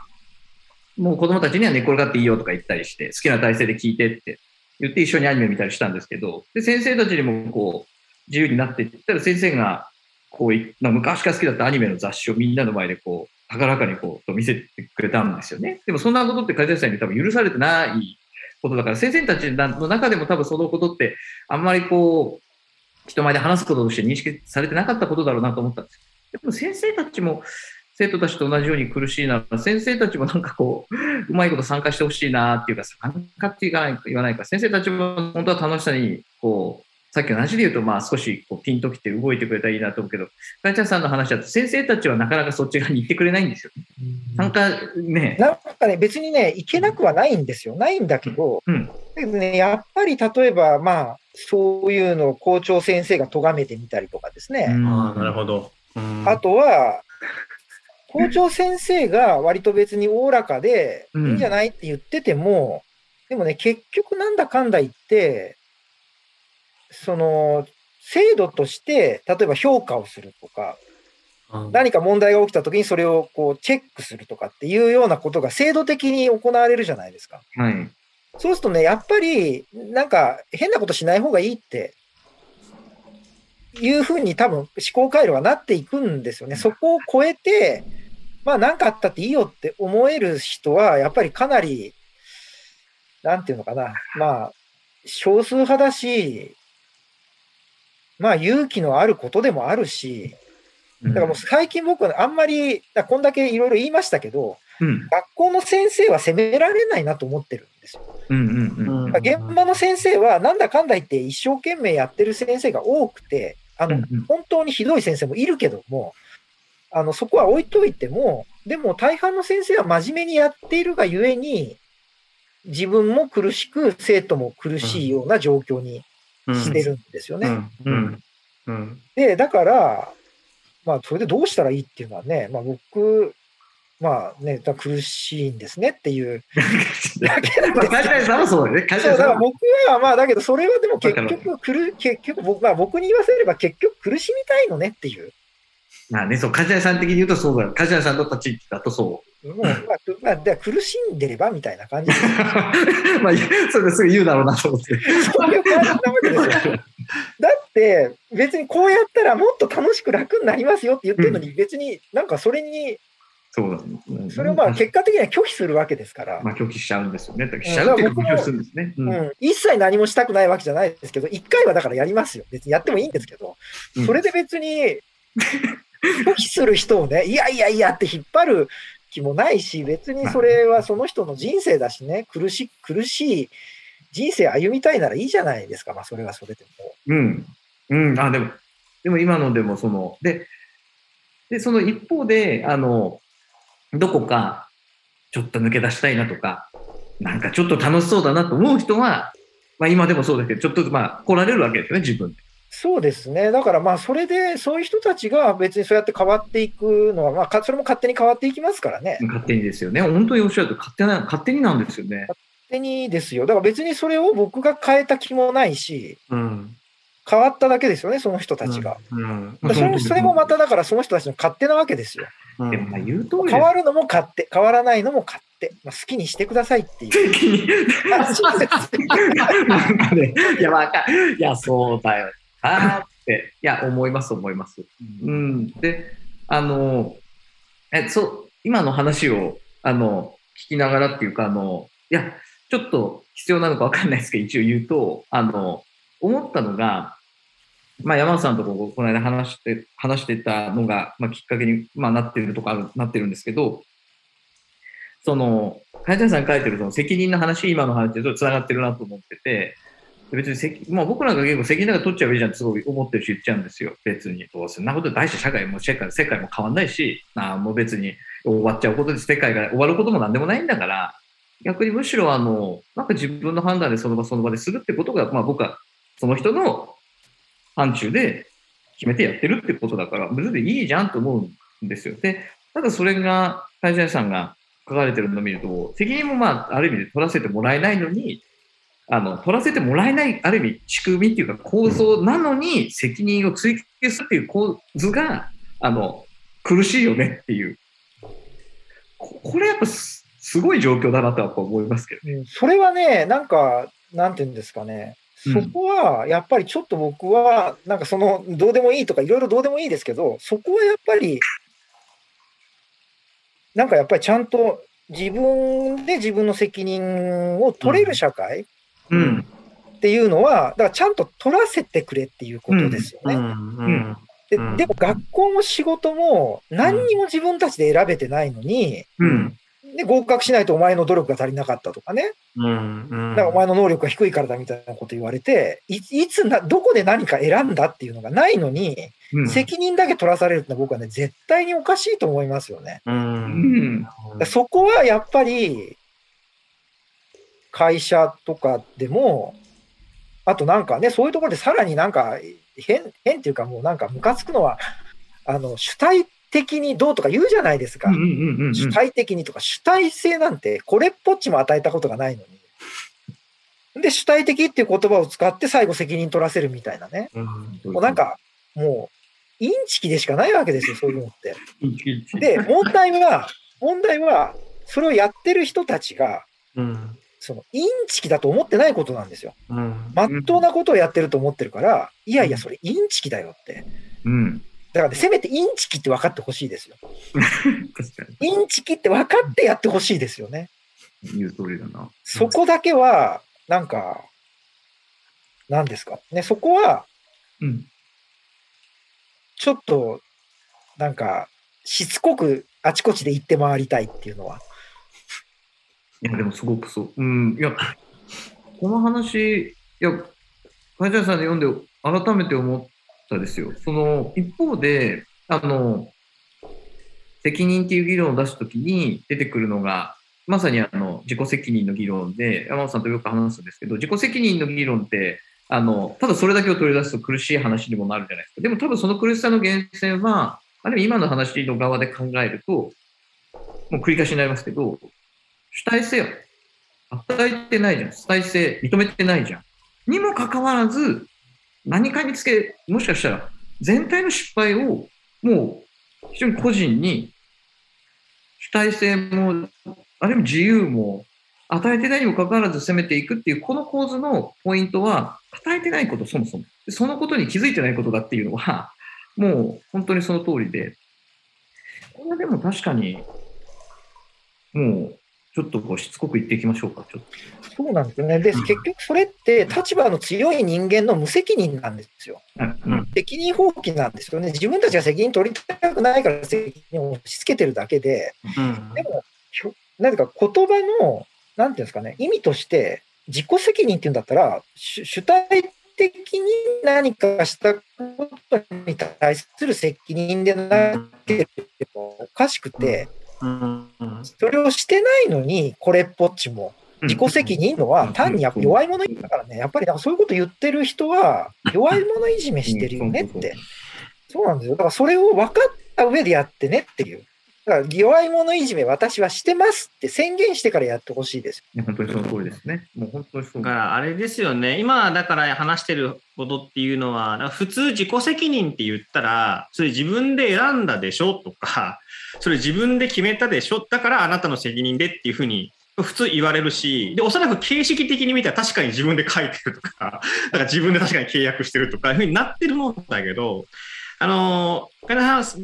もう子供たちには寝転がっていいよとか言ったりして、好きな体勢で聞いてって言って一緒にアニメ見たりしたんですけど、で、先生たちにもこう、自由になっていったら先生が、こう、昔から好きだったアニメの雑誌をみんなの前でこう、高らかにこう、見せてくれたんですよね。でもそんなことって梶谷さんに多分許されてないことだから、先生たちの中でも多分そのことって、あんまりこう、人前で話すこととして認識されてなかったことだろうなと思ったんです。でも先生たちも、生徒たちと同じように苦しいなら、先生たちもなんかこう、うまいこと参加してほしいなっていうか、参加って言わない言わないか、先生たちも本当は楽しさに、こう、さっきの話で言うと、まあ少しこうピンときて動いてくれたらいいなと思うけど、かいちゃんさんの話だと、先生たちはなかなかそっち側に行ってくれないんですよ。参加ね。なんかね、別にね、行けなくはないんですよ。ないんだけど、うん。だけどね、やっぱり例えば、まあ、そういうのを校長先生が咎めてみたりとかですね。ああ、なるほど。うんあとは、校長先生が割と別におおらかで、いうんいんじゃないって言ってても、でもね、結局なんだかんだ言って、その、制度として、例えば評価をするとか、何か問題が起きた時にそれをこうチェックするとかっていうようなことが制度的に行われるじゃないですか。はい。そうするとね、やっぱり、なんか変なことしない方がいいって、いうふうに多分思考回路がなっていくんですよね。そこを超えて、まあ何かあったっていいよって思える人は、やっぱりかなり、なんていうのかな、まあ、少数派だし、まあ勇気のあることでもあるし、だからもう最近僕はあんまり、だこんだけいろいろ言いましたけど、うん。学校の先生は責められないなと思ってるんですよ。うんうんうん。現場の先生はなんだかんだ言って一生懸命やってる先生が多くて、あの、うんうん本当にひどい先生もいるけども、あの、そこは置いといても、でも大半の先生は真面目にやっているがゆえに、自分も苦しく、生徒も苦しいような状況にしてるんですよね。うん。うん。うん。で、だから、まあ、それでどうしたらいいっていうのはね、まあ僕、まあね、苦しいんですねっていう。だけなんですまあ、梶谷さんはそうだから僕は、まあ、だけど、それはでも結局、くる、結局、僕、まあ、僕に言わせれば結局苦しみたいのねっていう。まあね、そう、梶谷さん的に言うとそうだよ。梶谷さんの立ち位置だとそもう、まあ、くまあ、で苦しんでればみたいな感じで、う。まあ、それですぐ言うだろうなと思って。そういう感じなわけですよ。だって、別にこうやったらもっと楽しく楽になりますよって言ってるのに、別になんかそれに、そうだ、ね。それをまあ結果的には拒否するわけですから、まあ、拒否しちゃうんですよね。だからしちゃうっていうか、拒否するんですね。う。うんん、一切何もしたくないわけじゃないですけど、一回はだからやりますよ。別にやってもいいんですけど、うんそれで別に、拒否する人をね、いやいやいやって引っ張る気もないし、別にそれはその人の人生だしね、苦し苦しい人生歩みたいならいいじゃないですか、まあそれはそれでも。うん。うん。あ、でも、でも今のでもその、で、で、その一方で、あの、どこか、ちょっと抜け出したいなとか、なんかちょっと楽しそうだなと思う人は、まあ今でもそうだけど、ちょっとまあ来られるわけですよね、自分で。そうですね。だからまあそれで、そういう人たちが別にそうやって変わっていくのは、まあかそれも勝手に変わっていきますからね。勝手にですよね。本当におっしゃると勝手な、勝手になんですよね。勝手にですよ。だから別にそれを僕が変えた気もないし、うん変わっただけですよね、その人たちが。それそれもまただからその人たちの勝手なわけですよ。うんでもまあ言う通り変わるのも勝手、変わらないのも勝手。まあ、好きにしてくださいっていう。いや、そうだよなって、いや、思います、思います。うん。で、あの、え、そう、今の話を、あの、聞きながらっていうか、あの、いや、ちょっと必要なのかわかんないですけど、一応言うと、あの、思ったのが、まあ、山本さんとここの間話して、話してたのが、まあ、きっかけに、まあ、なってるとかある、なってるんですけど、その、梶谷さん書いてるその責任の話、今の話と繋がってるなと思ってて、別に責、まあ僕なんか結構責任なんか取っちゃえばいいじゃんってすごい思ってるし言っちゃうんですよ。別に。どうそんなこと大して社会も世界世界も変わんないし、あもう別に終わっちゃうことで世界が終わることもなんでもないんだから、逆にむしろあの、なんか自分の判断でその場その場でするってことが、まあ僕はその人の範疇で決めてやってるってことだから、別にいいじゃんと思うんですよ。で、ただそれが、梶谷さんが書かれてるのを見ると、責任もまあ、ある意味で取らせてもらえないのに、あの、取らせてもらえない、ある意味、仕組みっていうか構造なのに、責任を追及するっていう構図が、あの、苦しいよねっていう。ここれやっぱすすごい状況だなとは思いますけど。うんそれはね、なんか、なんていうんですかね、そこはやっぱりちょっと僕は、なんかその、どうでもいいとか、いろいろどうでもいいですけど、そこはやっぱり、なんかやっぱりちゃんと自分で自分の責任を取れる社会うん。っていうのは、だからちゃんと取らせてくれっていうことですよね。うんでうんでも学校も仕事も何にも自分たちで選べてないのに、うん。で合格しないとお前の努力が足りなかったとかね、うんうんだからお前の能力が低いからだみたいなこと言われて、いいつな、どこで何か選んだっていうのがないのに、うん。責任だけ取らされるってのは僕はね、絶対におかしいと思いますよね。ううんん。だからそこはやっぱり、会社とかでも、あとなんかね、そういうところでさらになんか変、変っていうかもうなんかムカつくのは、あの、主体的にどうとか言うじゃないですか。うんうんうんうん。主体的にとか、主体性なんて、これっぽっちも与えたことがないのに。で、主体的っていう言葉を使って最後責任取らせるみたいなね。もうなんか、もう、インチキでしかないわけですよ、そういうのって。で、問題は、問題は、それをやってる人たちが、うんその、インチキだと思ってないことなんですよ。うんまっとうなことをやってると思ってるから、いやいや、それインチキだよって。うん。だからね、せめてインチキって分かってほしいですよ。インチキって分かってやってほしいですよね。に言う通りだな。そこだけは、なんか、何ですか？ね、そこは、うん。ちょっと、なんか、しつこくあちこちで行って回りたいっていうのは。いや、でもすごくそう。うん。いや、この話、いや、会社さんで読んで改めて思ったですよ。その、一方で、あの、責任っていう議論を出すときに出てくるのが、まさにあの、自己責任の議論で、山本さんとよく話すんですけど、自己責任の議論って、あの、ただそれだけを取り出すと苦しい話にもなるじゃないですか。でも多分その苦しさの源泉は、ある意味今の話の側で考えると、もう繰り返しになりますけど、主体性を与えてないじゃん。主体性認めてないじゃん。にもかかわらず、何かにつけ、もしかしたら全体の失敗をもう非常に個人に主体性も、ある意味自由も与えてないにもかかわらず攻めていくっていう、この構図のポイントは、与えてないこと、そもそも。そのことに気づいてないことだっていうのは、もう本当にその通りで、これはでも確かに、もう、ちょっとこうしつこく言っていきましょうか、ちょっと。そうなんですよね。で、うん結局それって立場の強い人間の無責任なんですよ。うん責任放棄なんですよね。自分たちが責任取りたくないから責任を押し付けてるだけで、うんでも、ひょなんていうか言葉の、なんていうんですかね、意味として、自己責任っていうんだったら、主主体的に何かしたことに対する責任でなければおかしくて、うんそれをしてないのに、これっぽっちも。自己責任のは単にやっぱ弱い者いじめだからね、やっぱりなん。かそういうこと言ってる人は、弱い者いじめしてるよねって。そうなん。ですよ。だからそれを分かった上でやってねっていう。だから弱い者いじめ私はしてますって宣言してからやってほしいです。いや本当にその通りですね。もう本当にそうだからあれですよね、今だから話してることっていうのは、普通自己責任って言ったら、それ自分で選んだでしょとか、それ自分で決めたでしょだからあなたの責任でっていうふうに普通言われるし、で、おそらく形式的に見たら確かに自分で書いてるとか、だから自分で確かに契約してるとかいうふうになってるもんだけど、あの、金田さん、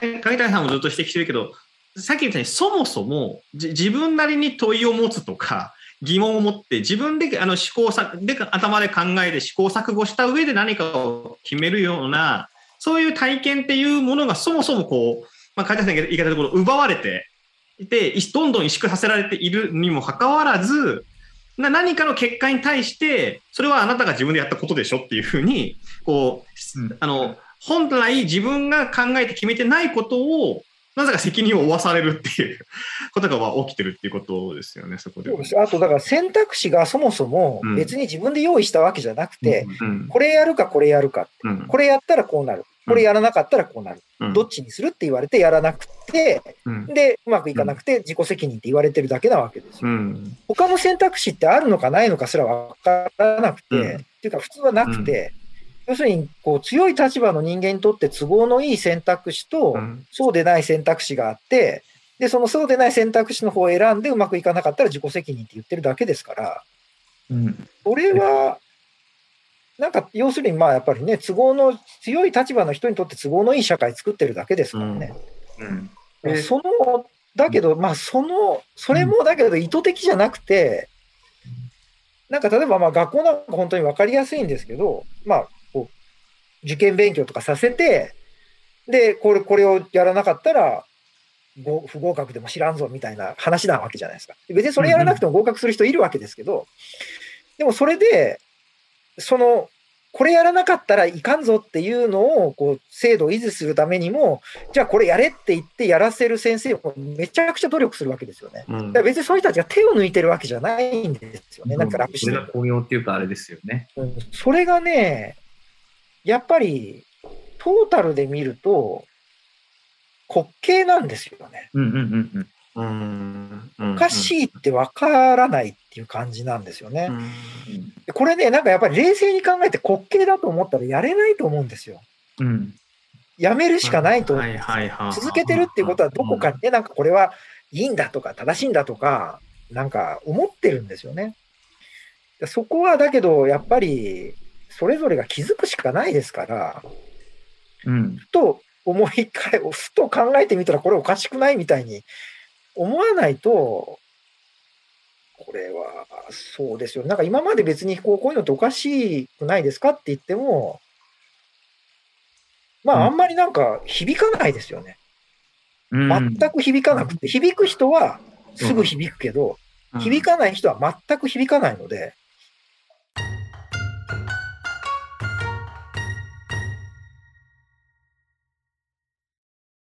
影谷さんもずっと指摘してるけど、さっき言ったようにそもそもじ自分なりに問いを持つとか、疑問を持って自分であの試行錯で頭で考えて試行錯誤した上で何かを決めるようなそういう体験っていうものがそもそもこう、まあ、梶田さんが言い方でころ奪われていていどんどん萎縮させられているにもかかわらずな何かの結果に対してそれはあなたが自分でやったことでしょっていうふうにこう、うん。あの本来自分が考えて決めてないことをなぜか責任を負わされるっていうことが起きてるっていうことですよね、そこでです。あと、だから選択肢がそもそも別に自分で用意したわけじゃなくて、うん。これやるかこれやるかうん。これやったらこうなる。これやらなかったらこうなる。うん。どっちにするって言われてやらなくて、うん。で、うまくいかなくて自己責任って言われてるだけなわけですよ。うん。他の選択肢ってあるのかないのかすらわからなくて、うん。っていうか普通はなくて、要するにこう強い立場の人間にとって都合のいい選択肢と、うんそうでない選択肢があって、で、そのそうでない選択肢の方を選んでうまくいかなかったら自己責任って言ってるだけですから、うん。それは、なんか、要するに、まあ、やっぱりね、都合の強い立場の人にとって都合のいい社会作ってるだけですからね。うん。まあでその、だけど、まあ、その、それもだけど意図的じゃなくて、なんか例えば、まあ、学校なんか本当に分かりやすいんですけど、まあ、受験勉強とかさせて、で、これ、これをやらなかったら、ご不合格でも知らんぞみたいな話なわけじゃないですか。別にそれやらなくても合格する人いるわけですけど、でもそれで、その、これやらなかったらいかんぞっていうのを、こう、制度を維持するためにも、じゃあこれやれって言ってやらせる先生もめちゃくちゃ努力するわけですよね。うんだから別にそういう人たちが手を抜いてるわけじゃないんですよね。なんか楽してる。これが巧妙っていうかあれですよね。うんそれがね、やっぱりトータルで見ると滑稽なんですよね。うんうんうんうん。うんうんおかしいってわからないっていう感じなんですよね。うんでこれね、なんかやっぱり冷静に考えて滑稽だと思ったらやれないと思うんですよ。うん。やめるしかないと思うんですよはいはいはい続けてるっていうことはどこかにね、なんかこれはいいんだとか正しいんだとか、なんか思ってるんですよね。そこはだけど、やっぱり、それぞれが気づくしかないですから、うん。ふと思い返、ふと考えてみたらこれおかしくないみたいに思わないと、これはそうですよ。なんか今まで別にこうこういうのっておかしくないですかって言っても、まうんああんまりなんか響かないですよね。うん。全く響かなくて、響く人はすぐ響くけど、響かない人は全く響かないので、